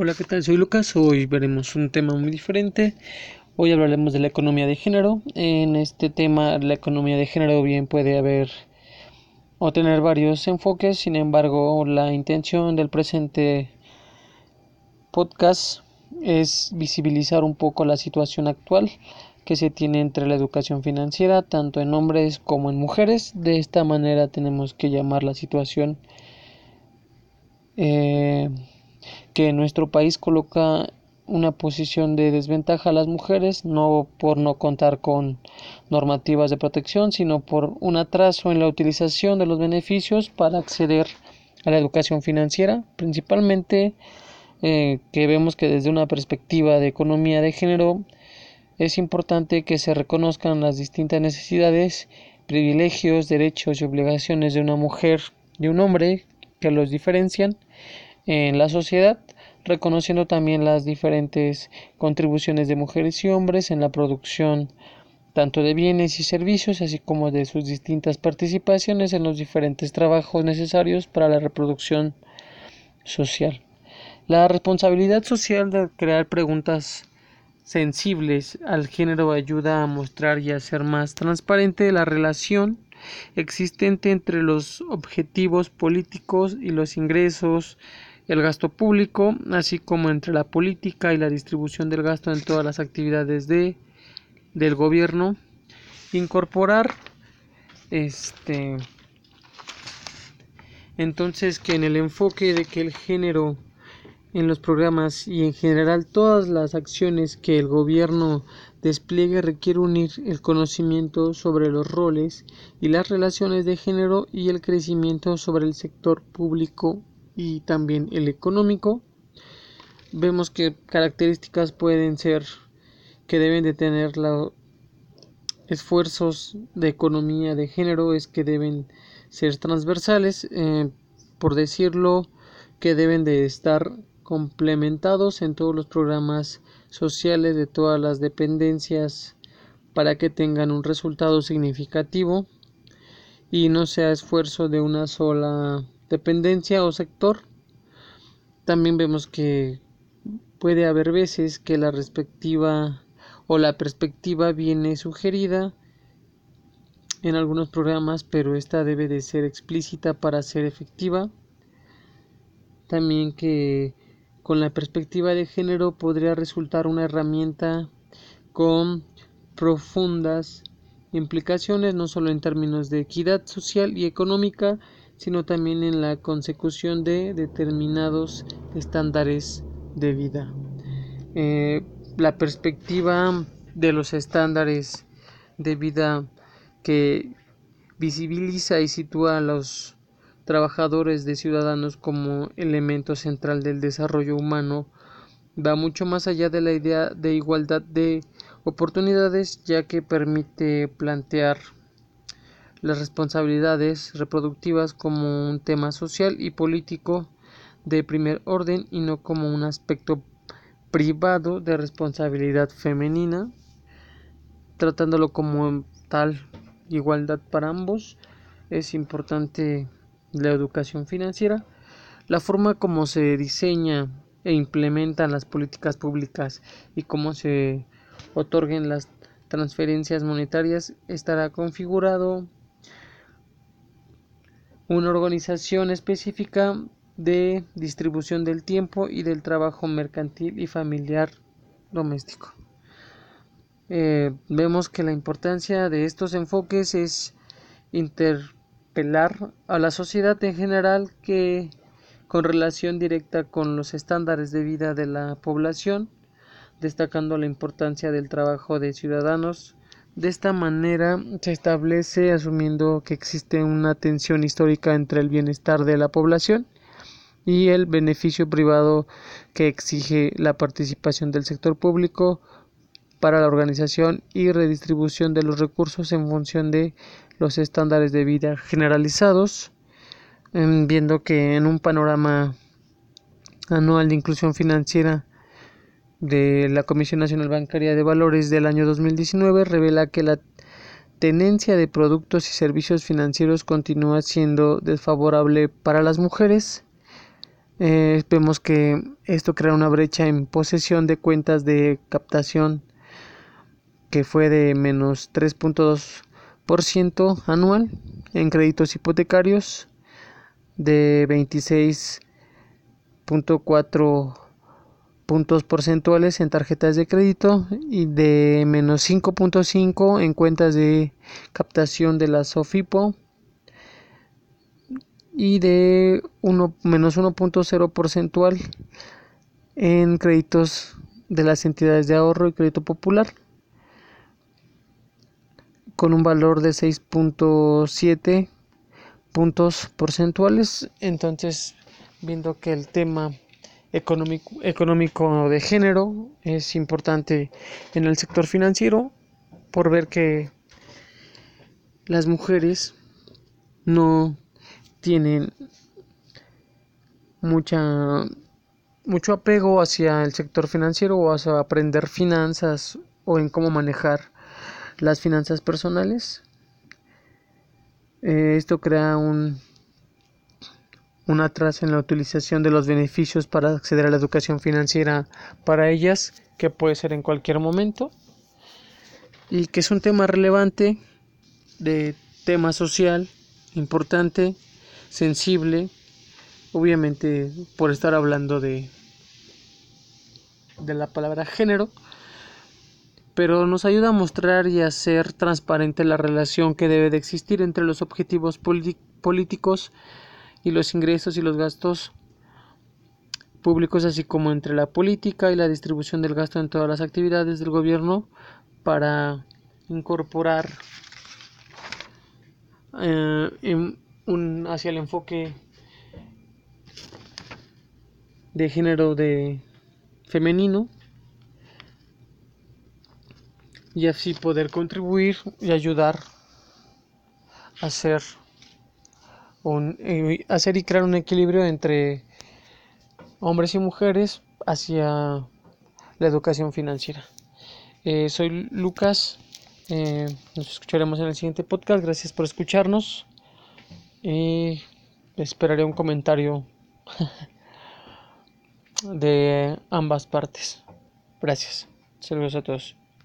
Hola, ¿qué tal? Soy Lucas. Hoy veremos un tema muy diferente. Hoy hablaremos de la economía de género. En este tema, la economía de género bien puede haber o tener varios enfoques. Sin embargo, la intención del presente podcast es visibilizar un poco la situación actual que se tiene entre la educación financiera, tanto en hombres como en mujeres. De esta manera tenemos que llamar la situación eh, que nuestro país coloca una posición de desventaja a las mujeres, no por no contar con normativas de protección, sino por un atraso en la utilización de los beneficios para acceder a la educación financiera, principalmente eh, que vemos que desde una perspectiva de economía de género es importante que se reconozcan las distintas necesidades, privilegios, derechos y obligaciones de una mujer y un hombre que los diferencian en la sociedad, reconociendo también las diferentes contribuciones de mujeres y hombres en la producción tanto de bienes y servicios, así como de sus distintas participaciones en los diferentes trabajos necesarios para la reproducción social. La responsabilidad social de crear preguntas sensibles al género ayuda a mostrar y a hacer más transparente la relación existente entre los objetivos políticos y los ingresos el gasto público, así como entre la política y la distribución del gasto en todas las actividades de, del gobierno, incorporar este entonces que en el enfoque de que el género en los programas y en general todas las acciones que el gobierno despliegue requiere unir el conocimiento sobre los roles y las relaciones de género y el crecimiento sobre el sector público y también el económico. Vemos que características pueden ser que deben de tener los esfuerzos de economía de género es que deben ser transversales, eh, por decirlo, que deben de estar complementados en todos los programas sociales de todas las dependencias para que tengan un resultado significativo y no sea esfuerzo de una sola dependencia o sector. También vemos que puede haber veces que la respectiva o la perspectiva viene sugerida en algunos programas, pero esta debe de ser explícita para ser efectiva. También que con la perspectiva de género podría resultar una herramienta con profundas implicaciones no solo en términos de equidad social y económica, sino también en la consecución de determinados estándares de vida. Eh, la perspectiva de los estándares de vida que visibiliza y sitúa a los trabajadores de ciudadanos como elemento central del desarrollo humano va mucho más allá de la idea de igualdad de oportunidades ya que permite plantear las responsabilidades reproductivas como un tema social y político de primer orden y no como un aspecto privado de responsabilidad femenina, tratándolo como tal igualdad para ambos. Es importante la educación financiera, la forma como se diseña e implementan las políticas públicas y cómo se otorguen las transferencias monetarias estará configurado una organización específica de distribución del tiempo y del trabajo mercantil y familiar doméstico. Eh, vemos que la importancia de estos enfoques es interpelar a la sociedad en general que con relación directa con los estándares de vida de la población, destacando la importancia del trabajo de ciudadanos de esta manera se establece asumiendo que existe una tensión histórica entre el bienestar de la población y el beneficio privado que exige la participación del sector público para la organización y redistribución de los recursos en función de los estándares de vida generalizados, viendo que en un panorama anual de inclusión financiera de la Comisión Nacional Bancaria de Valores del año 2019 revela que la tenencia de productos y servicios financieros continúa siendo desfavorable para las mujeres, Eh, vemos que esto crea una brecha en posesión de cuentas de captación que fue de menos 3.2% anual en créditos hipotecarios, de 26.4 puntos porcentuales en tarjetas de crédito y de menos 5.5 en cuentas de captación de la SOFIPO y de 1, menos 1.0 porcentual en créditos de las entidades de ahorro y crédito popular con un valor de 6.7 puntos porcentuales. Entonces viendo que el tema económico, de género es importante en el sector financiero por ver que las mujeres no tienen mucha mucho apego hacia el sector financiero o hacia aprender finanzas o en cómo manejar las finanzas personales. Eh, esto crea un, un atraso en la utilización de los beneficios para acceder a la educación financiera para ellas, que puede ser en cualquier momento, y que es un tema relevante de tema social importante sensible, obviamente por estar hablando de, de la palabra género, pero nos ayuda a mostrar y a hacer transparente la relación que debe de existir entre los objetivos políticos y los ingresos y los gastos públicos, así como entre la política y la distribución del gasto en todas las actividades del gobierno para incorporar eh, hacia el enfoque de género de femenino y así poder contribuir y ayudar a hacer un, eh, hacer y crear un equilibrio entre hombres y mujeres hacia la educación financiera. Eh, soy Lucas, eh, nos escucharemos en el siguiente podcast, gracias por escucharnos y esperaré un comentario de ambas partes. Gracias. Saludos a todos.